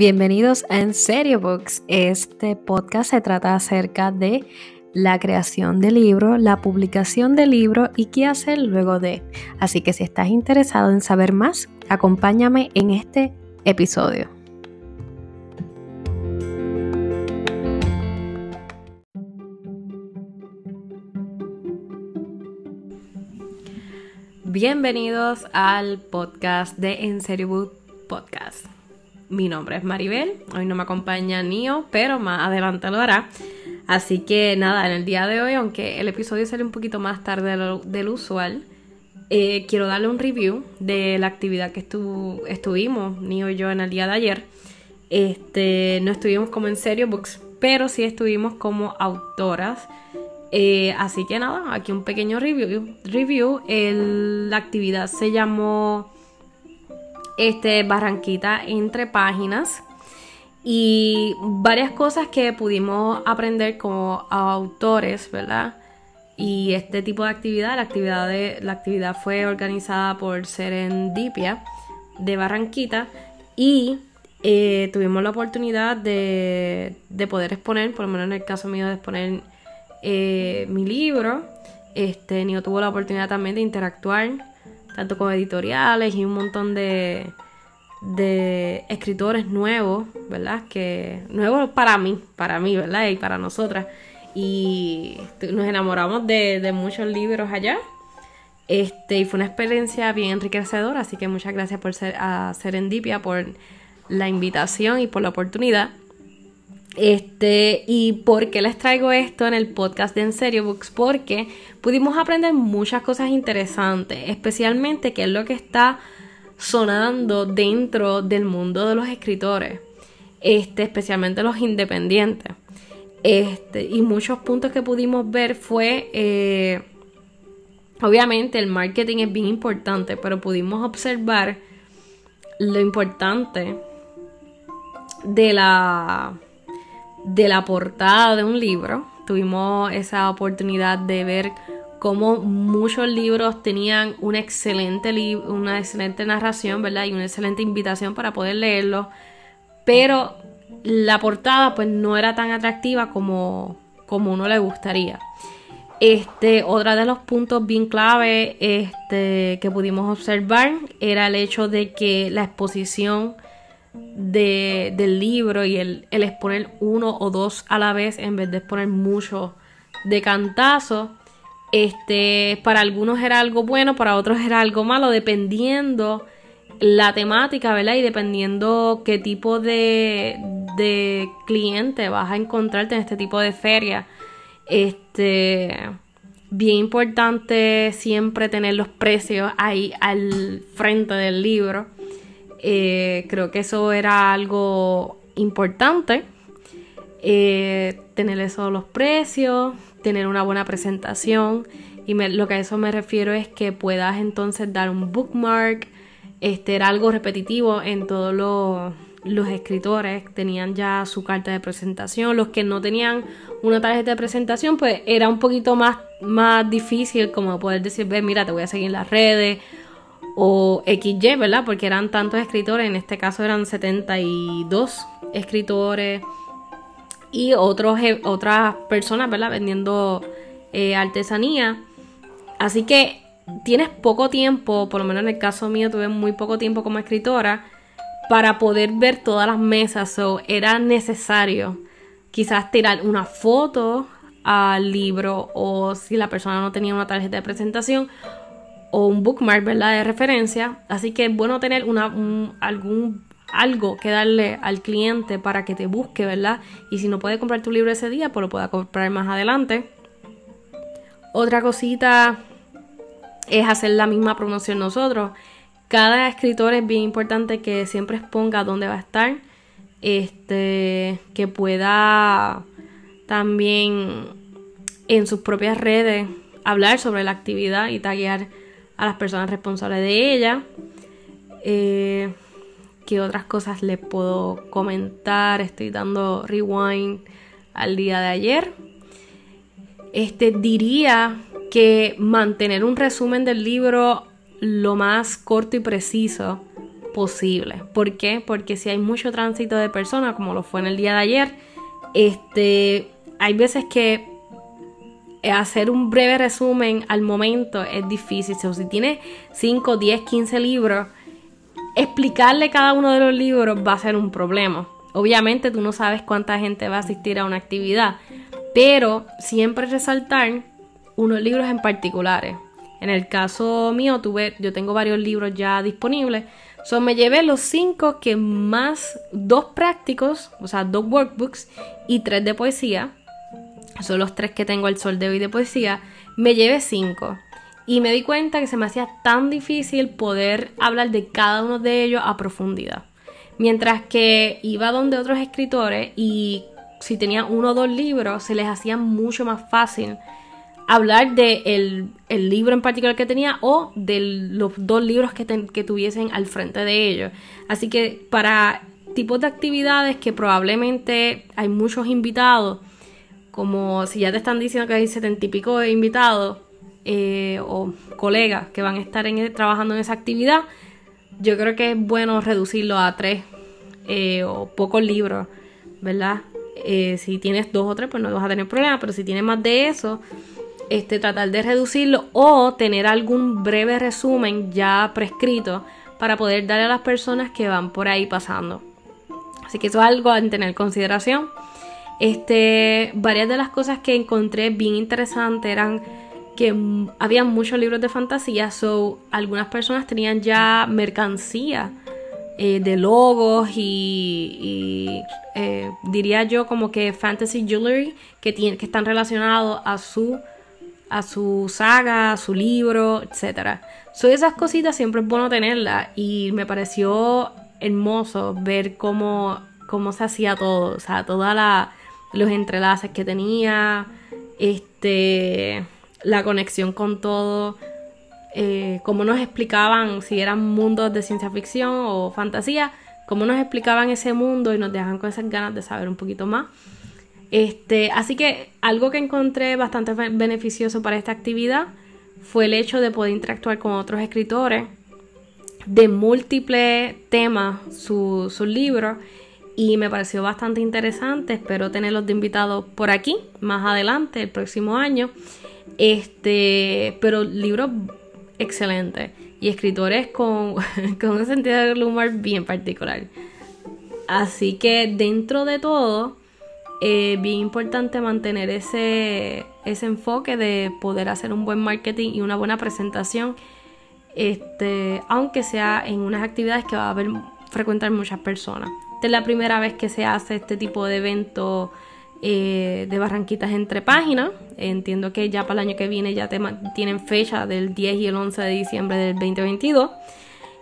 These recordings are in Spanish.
Bienvenidos a En Serio Books. Este podcast se trata acerca de la creación de libro, la publicación de libro y qué hacer luego de. Así que si estás interesado en saber más, acompáñame en este episodio. Bienvenidos al podcast de En Serio Books Podcast. Mi nombre es Maribel, hoy no me acompaña Nio, pero más adelante lo hará. Así que nada, en el día de hoy, aunque el episodio sale un poquito más tarde del usual, eh, quiero darle un review de la actividad que estuvimos, Nio y yo, en el día de ayer. Este, no estuvimos como en serio books, pero sí estuvimos como autoras. Eh, así que nada, aquí un pequeño review. review. la actividad se llamó este, Barranquita entre páginas y varias cosas que pudimos aprender como autores, ¿verdad? Y este tipo de actividad, la actividad, la actividad fue organizada por Serendipia de Barranquita y eh, tuvimos la oportunidad de, de, poder exponer, por lo menos en el caso mío, de exponer eh, mi libro. Este, Nio tuvo la oportunidad también de interactuar tanto con editoriales y un montón de, de escritores nuevos, ¿verdad? Que nuevos para mí, para mí, ¿verdad? Y para nosotras. Y nos enamoramos de, muchos libros allá. Este, y fue una experiencia bien enriquecedora, así que muchas gracias por ser a Serendipia por la invitación y por la oportunidad. Este, y por qué les traigo esto en el podcast de En Serio Books, porque pudimos aprender muchas cosas interesantes, especialmente qué es lo que está sonando dentro del mundo de los escritores, este, especialmente los independientes. Este, y muchos puntos que pudimos ver fue, eh, obviamente el marketing es bien importante, pero pudimos observar lo importante de la de la portada de un libro. Tuvimos esa oportunidad de ver cómo muchos libros tenían una excelente, una excelente narración, ¿verdad? Y una excelente invitación para poder leerlo. Pero la portada pues no era tan atractiva como, como uno le gustaría. Este, otra de los puntos bien clave este, que pudimos observar era el hecho de que la exposición de, del libro y el, el, exponer uno o dos a la vez en vez de exponer mucho de cantazo. Este, para algunos era algo bueno, para otros era algo malo, dependiendo la temática, ¿verdad? Y dependiendo qué tipo de, de cliente vas a encontrarte en este tipo de feria. Este, bien importante siempre tener los precios ahí al frente del libro eh, creo que eso era algo importante. Eh, tener eso los precios, tener una buena presentación. Y lo que a eso me refiero es que puedas entonces dar un bookmark. Este era algo repetitivo en todos los, escritores. Tenían ya su carta de presentación. Los que no tenían una tarjeta de presentación, pues era un poquito más, más difícil como poder decir, ve, mira, te voy a seguir en las redes o XY, ¿verdad? Porque eran tantos escritores, en este caso eran 72 escritores y otros, otras personas, ¿verdad? Vendiendo eh, artesanía. Así que tienes poco tiempo, por lo menos en el caso mío tuve muy poco tiempo como escritora, para poder ver todas las mesas. O era necesario quizás tirar una foto al libro o si la persona no tenía una tarjeta de presentación o un bookmark, ¿verdad? De referencia. Así que es bueno tener una, algún algo que darle al cliente para que te busque, ¿verdad? Y si no puede comprar tu libro ese día, pues lo pueda comprar más adelante. Otra cosita es hacer la misma promoción nosotros. Cada escritor es bien importante que siempre exponga dónde va a estar. Este, que pueda también en sus propias redes hablar sobre la actividad y taguear a las personas responsables de ella. Eh, ¿Qué otras cosas les puedo comentar? Estoy dando rewind al día de ayer. Este diría que mantener un resumen del libro lo más corto y preciso posible. ¿Por qué? Porque si hay mucho tránsito de personas, como lo fue en el día de ayer, este, hay veces que hacer un breve resumen al momento es difícil. O si tienes 5, 10, 15 libros, explicarle cada uno de los libros va a ser un problema. Obviamente tú no sabes cuánta gente va a asistir a una actividad, pero siempre resaltar unos libros en particulares. En el caso mío, tuve, yo tengo varios libros ya disponibles. So, me llevé los cinco que más, dos prácticos, o sea, dos workbooks y tres de poesía. Son los tres que tengo el sol de hoy de poesía. Me llevé cinco. Y me di cuenta que se me hacía tan difícil poder hablar de cada uno de ellos a profundidad. Mientras que iba donde otros escritores y si tenían uno o dos libros, se les hacía mucho más fácil hablar de el, libro en particular que tenía o de los dos libros que, que tuviesen al frente de ellos. Así que para tipos de actividades que probablemente hay muchos invitados, como si ya te están diciendo que hay setenta y pico de invitados eh, o colegas que van a estar en, trabajando en esa actividad, yo creo que es bueno reducirlo a tres eh, o pocos libros, ¿verdad? Eh, si tienes dos o tres, pues no vas a tener problema, pero si tienes más de eso, este, tratar de reducirlo o tener algún breve resumen ya prescrito para poder darle a las personas que van por ahí pasando. Así que eso es algo a tener en consideración. Este, varias de las cosas que encontré bien interesantes eran que había muchos libros de fantasía, so algunas personas tenían ya mercancía eh, de logos y, eh, diría yo como que fantasy jewelry que, que están relacionados a su a su saga, a su libro, etc. Son esas cositas siempre es bueno tenerlas y me pareció hermoso ver cómo, cómo se hacía todo, o sea, todos los entrelaces que tenía, este, la conexión con todo, eh, cómo nos explicaban si eran mundos de ciencia ficción o fantasía, cómo nos explicaban ese mundo y nos dejaban con esas ganas de saber un poquito más. Este, así que algo que encontré bastante beneficioso para esta actividad fue el hecho de poder interactuar con otros escritores de múltiples temas sus su libros y me pareció bastante interesante. Espero tenerlos de invitados por aquí más adelante, el próximo año. Este, pero libros excelentes y escritores con, con un sentido del humor bien particular. Así que dentro de todo, eh, bien importante mantener ese, ese enfoque de poder hacer un buen marketing y una buena presentación, este, aunque sea en unas actividades que va a haber frecuentar muchas personas. Esta es la primera vez que se hace este tipo de evento eh, de Barranquitas entre páginas. Entiendo que ya para el año que viene ya tienen fecha del 10 y el 11 de diciembre del 2022.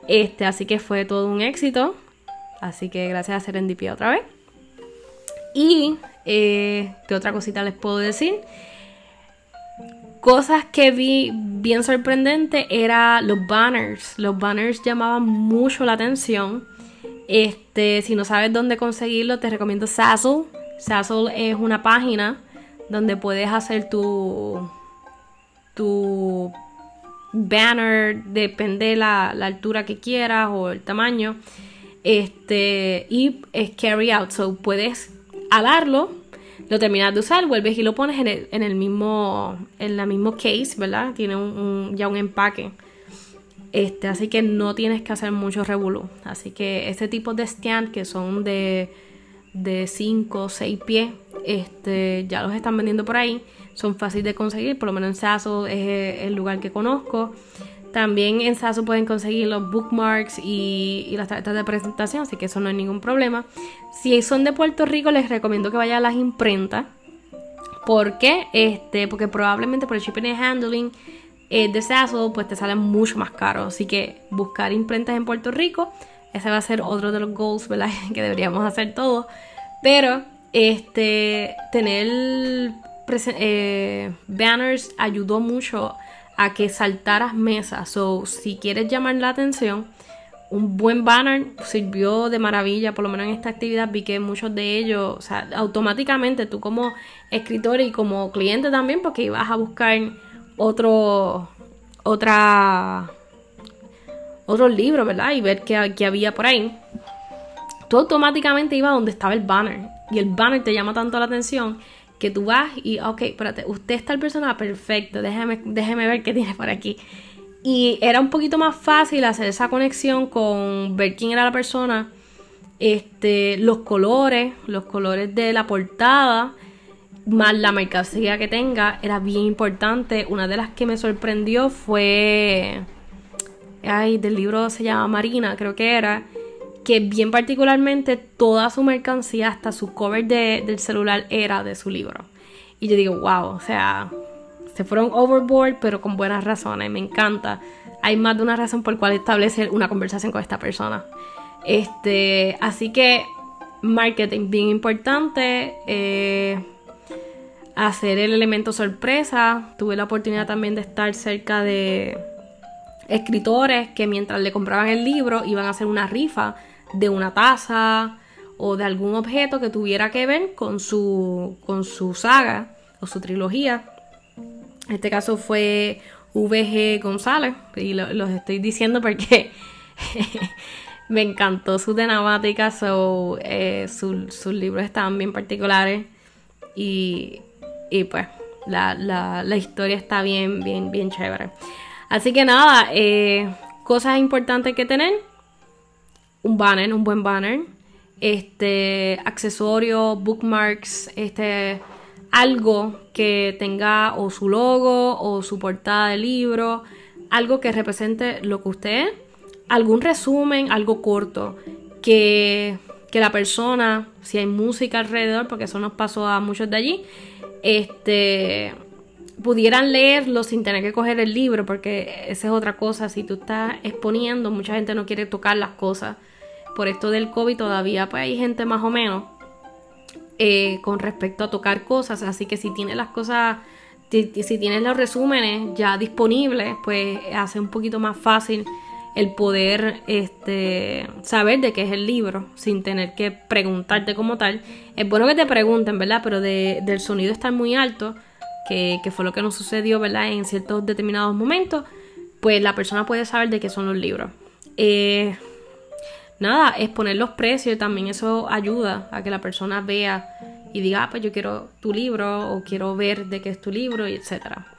Este, así que fue todo un éxito. Así que gracias a Serendipia otra vez. Y, eh, ¿qué otra cosita les puedo decir? Cosas que vi bien sorprendente era los banners. Los banners llamaban mucho la atención. Este, si no sabes dónde conseguirlo, te recomiendo Sazzle. Sazzle es una página donde puedes hacer tu tu banner, depende de la, la altura que quieras o el tamaño. Este, y es carry out, so puedes darlo, lo terminas de usar, vuelves y lo pones en el, en el mismo, en la mismo case, ¿verdad? Tiene un, ya un empaque. Este, así que no tienes que hacer mucho revolú. Así que este tipo de stand que son de, de 5 o 6 pies, este, ya los están vendiendo por ahí. Son fáciles de conseguir, por lo menos en Sasso es el lugar que conozco. También en Sasso pueden conseguir los bookmarks y, las tarjetas de presentación, así que eso no hay ningún problema. Si son de Puerto Rico, les recomiendo que vayan a las imprentas. ¿Por qué? Este, porque probablemente por el shipping and handling eh, de pues te sale mucho más caro. Así que buscar imprentas en Puerto Rico, ese va a ser otro de los goals, ¿verdad? que deberíamos hacer todos. Pero, este, tener eh, banners ayudó mucho a que saltaras mesas. O si quieres llamar la atención, un buen banner sirvió de maravilla, por lo menos en esta actividad vi que muchos de ellos, o sea, automáticamente tú como escritor y como cliente también, porque ibas a buscar otro, otra, otros libros, ¿verdad? Y ver qué, qué había por ahí. Tú automáticamente ibas donde estaba el banner. Y el banner te llama tanto la atención que tú vas y, ok, espérate, usted está el personaje perfecto, déjeme, déjeme ver qué tiene por aquí. Y era un poquito más fácil hacer esa conexión con ver quién era la persona, este, los colores, los colores de la portada, más la mercancía que tenga, era bien importante. Una de las que me sorprendió fue, ay, del libro se llama Marina, creo que era, que bien particularmente toda su mercancía, hasta su cover del celular era de su libro. Y yo digo, wow, o sea, se fueron overboard, pero con buenas razones, me encanta. Hay más de una razón por cual establecer una conversación con esta persona. Este, así que marketing bien importante. Eh, hacer el elemento sorpresa. Tuve la oportunidad también de estar cerca de escritores que mientras le compraban el libro iban a hacer una rifa de una taza o de algún objeto que tuviera que ver con su, con su saga o su trilogía. En este caso fue VG González y lo, los estoy diciendo porque me encantó su temática, eh, sus libros estaban bien particulares y, y pues la, la, historia está bien, bien, bien chévere. Así que nada, eh, cosas importantes que tener un banner, un buen banner, este, accesorios, bookmarks, este, algo que tenga o su logo o su portada de libro, algo que represente lo que usted es, algún resumen, algo corto, que, que la persona, si hay música alrededor, porque eso nos pasó a muchos de allí, este, pudieran leerlo sin tener que coger el libro, porque esa es otra cosa, si tú estás exponiendo, mucha gente no quiere tocar las cosas. Por esto del COVID todavía pues hay gente más o menos eh, con respecto a tocar cosas, así que si tienes las cosas, si, tienes los resúmenes ya disponibles, pues hace un poquito más fácil el poder este, saber de qué es el libro sin tener que preguntarte como tal. Es bueno que te pregunten, ¿verdad? Pero del sonido estar muy alto, que, que, fue lo que nos sucedió, ¿verdad? En ciertos determinados momentos, pues la persona puede saber de qué son los libros. Eh, nada, exponer los precios también eso ayuda a que la persona vea y diga, ah, pues yo quiero tu libro o quiero ver de qué es tu libro y etcétera.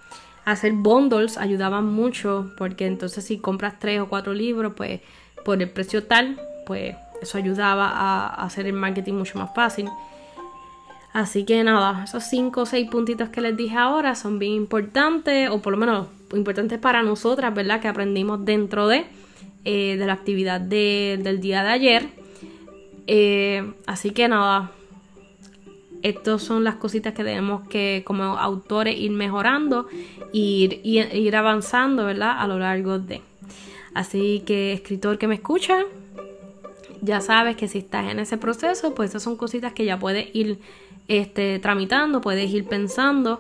Hacer bundles ayudaba mucho porque entonces si compras tres o cuatro libros, pues por el precio tal, pues eso ayudaba a hacer el marketing mucho más fácil. Así que nada, esos cinco o seis puntitos que les dije ahora son bien importantes, o por lo menos importantes para nosotras, ¿verdad? Que aprendimos dentro de. Eh, de la actividad del día de ayer. Eh, así que nada, estas son las cositas que tenemos que como autores ir mejorando ir, ir, avanzando, ¿verdad? A lo largo de. Así que escritor que me escucha, ya sabes que si estás en ese proceso, pues esas son cositas que ya puedes ir este, tramitando, puedes ir pensando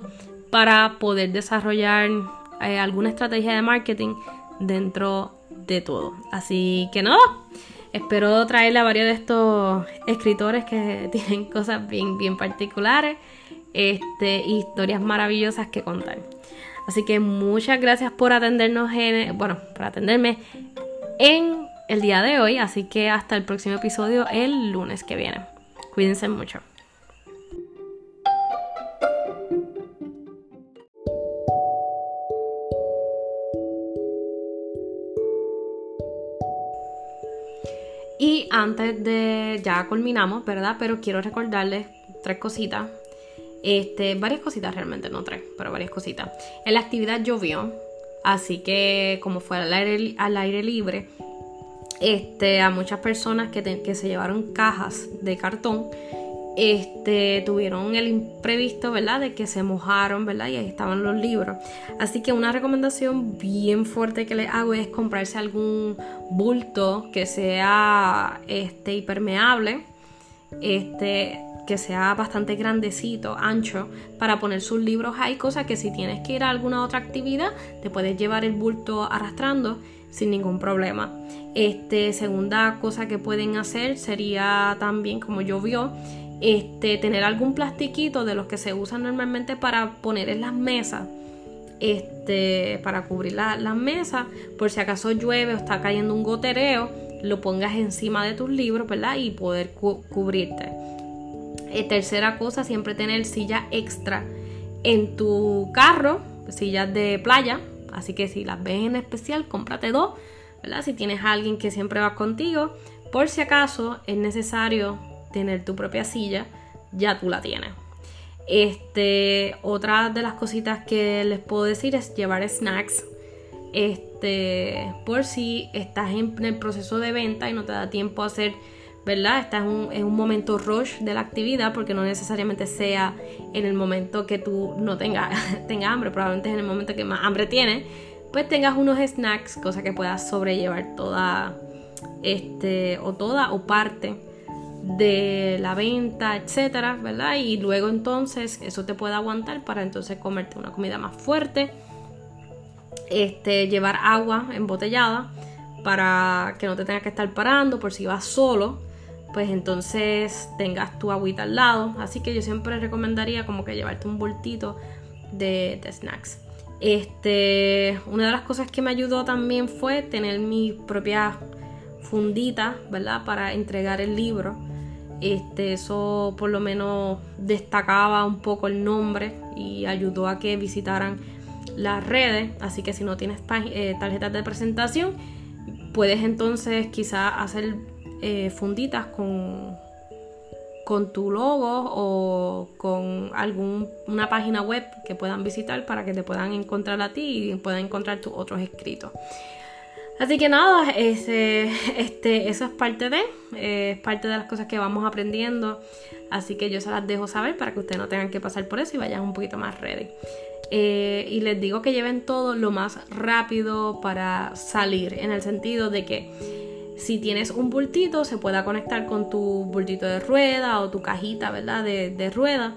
para poder desarrollar eh, alguna estrategia de marketing dentro de todo. Así que nada, espero traerle a varios de estos escritores que tienen cosas bien, bien particulares, este, historias maravillosas que contar. Así que muchas gracias por atendernos en, bueno, por atenderme en el día de hoy. Así que hasta el próximo episodio el lunes que viene. Cuídense mucho. Y antes de, ya culminamos, ¿verdad? Pero quiero recordarles tres cositas. Este, varias cositas realmente, no tres, pero varias cositas. En la actividad llovió, así que como fue al aire, libre, este, a muchas personas que, que se llevaron cajas de cartón, este, tuvieron el imprevisto, ¿verdad? De que se mojaron, ¿verdad? Y ahí estaban los libros. Así que una recomendación bien fuerte que les hago es comprarse algún bulto que sea este, hipermeable, este, que sea bastante grandecito, ancho, para poner sus libros Hay cosas que si tienes que ir a alguna otra actividad, te puedes llevar el bulto arrastrando sin ningún problema. Este, segunda cosa que pueden hacer sería también, como yo vio, este, tener algún plastiquito de los que se usan normalmente para poner en las mesas este, para cubrir las la mesas, por si acaso llueve o está cayendo un gotereo, lo pongas encima de tus libros, ¿verdad? Y poder cubrirte. Eh, tercera cosa, siempre tener silla extra en tu carro, sillas de playa. Así que si las ves en especial, cómprate dos, ¿verdad? Si tienes a alguien que siempre va contigo, por si acaso es necesario tener tu propia silla, ya tú la tienes. Este, otra de las cositas que les puedo decir es llevar snacks. Este, por si estás en el proceso de venta y no te da tiempo a hacer ¿verdad? Estás en un, momento rush de la actividad porque no necesariamente sea en el momento que tú no tengas, hambre, probablemente es en el momento que más hambre tienes, pues tengas unos snacks, cosa que puedas sobrellevar toda, este, o toda o parte de la venta, etcétera, ¿verdad? Y luego entonces eso te puede aguantar para entonces comerte una comida más fuerte. Este, llevar agua embotellada para que no te tengas que estar parando por si vas solo pues entonces tengas tu agüita al lado. Así que yo siempre recomendaría como que llevarte un bultito de, snacks. Este, una de las cosas que me ayudó también fue tener mi propia fundita, ¿verdad? Para entregar el libro. Este, eso por lo menos destacaba un poco el nombre y ayudó a que visitaran las redes. Así que si no tienes eh, tarjetas de presentación, puedes entonces quizá hacer eh, funditas con, con tu logo o con alguna página web que puedan visitar para que te puedan encontrar a ti y puedan encontrar tus otros escritos. Así que nada, ese, este, eso es parte de, eh, es parte de las cosas que vamos aprendiendo. Así que yo se las dejo saber para que ustedes no tengan que pasar por eso y vayan un poquito más ready. Eh, y les digo que lleven todo lo más rápido para salir, en el sentido de que si tienes un bultito, se pueda conectar con tu bultito de rueda o tu cajita, ¿verdad? De, rueda.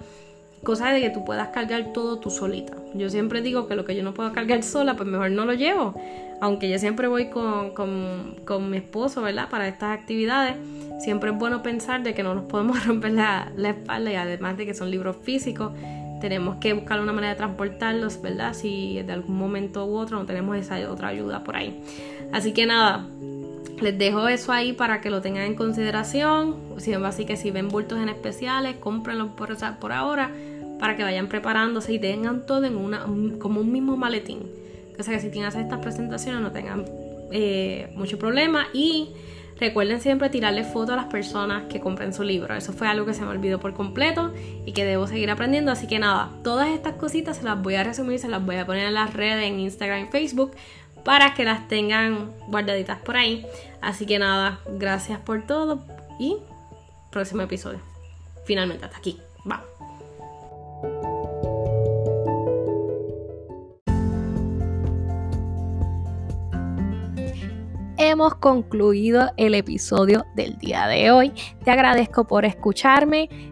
Cosa de que tú puedas cargar todo tú solita. Yo siempre digo que lo que yo no puedo cargar sola, pues mejor no lo llevo. Aunque yo siempre voy con, mi esposo, ¿verdad? Para estas actividades. Siempre es bueno pensar de que no nos podemos romper la, la espalda y además de que son libros físicos, tenemos que buscar una manera de transportarlos, ¿verdad? Si de algún momento u otro no tenemos esa otra ayuda por ahí. Así que nada, les dejo eso ahí para que lo tengan en consideración. Así que si ven bultos en especiales, cómprenlos por, por ahora para que vayan preparándose y tengan todo en una, como un mismo maletín. O sea que si tienen estas presentaciones no tengan eh, mucho problema. Y recuerden siempre tirarle fotos a las personas que compren su libro. Eso fue algo que se me olvidó por completo y que debo seguir aprendiendo. Así que nada, todas estas cositas se las voy a resumir, se las voy a poner en las redes, en Instagram y Facebook para que las tengan guardaditas por ahí. Así que nada, gracias por todo y próximo episodio. Finalmente, hasta aquí. Va. hemos concluido el episodio del día de hoy. Te agradezco por escucharme.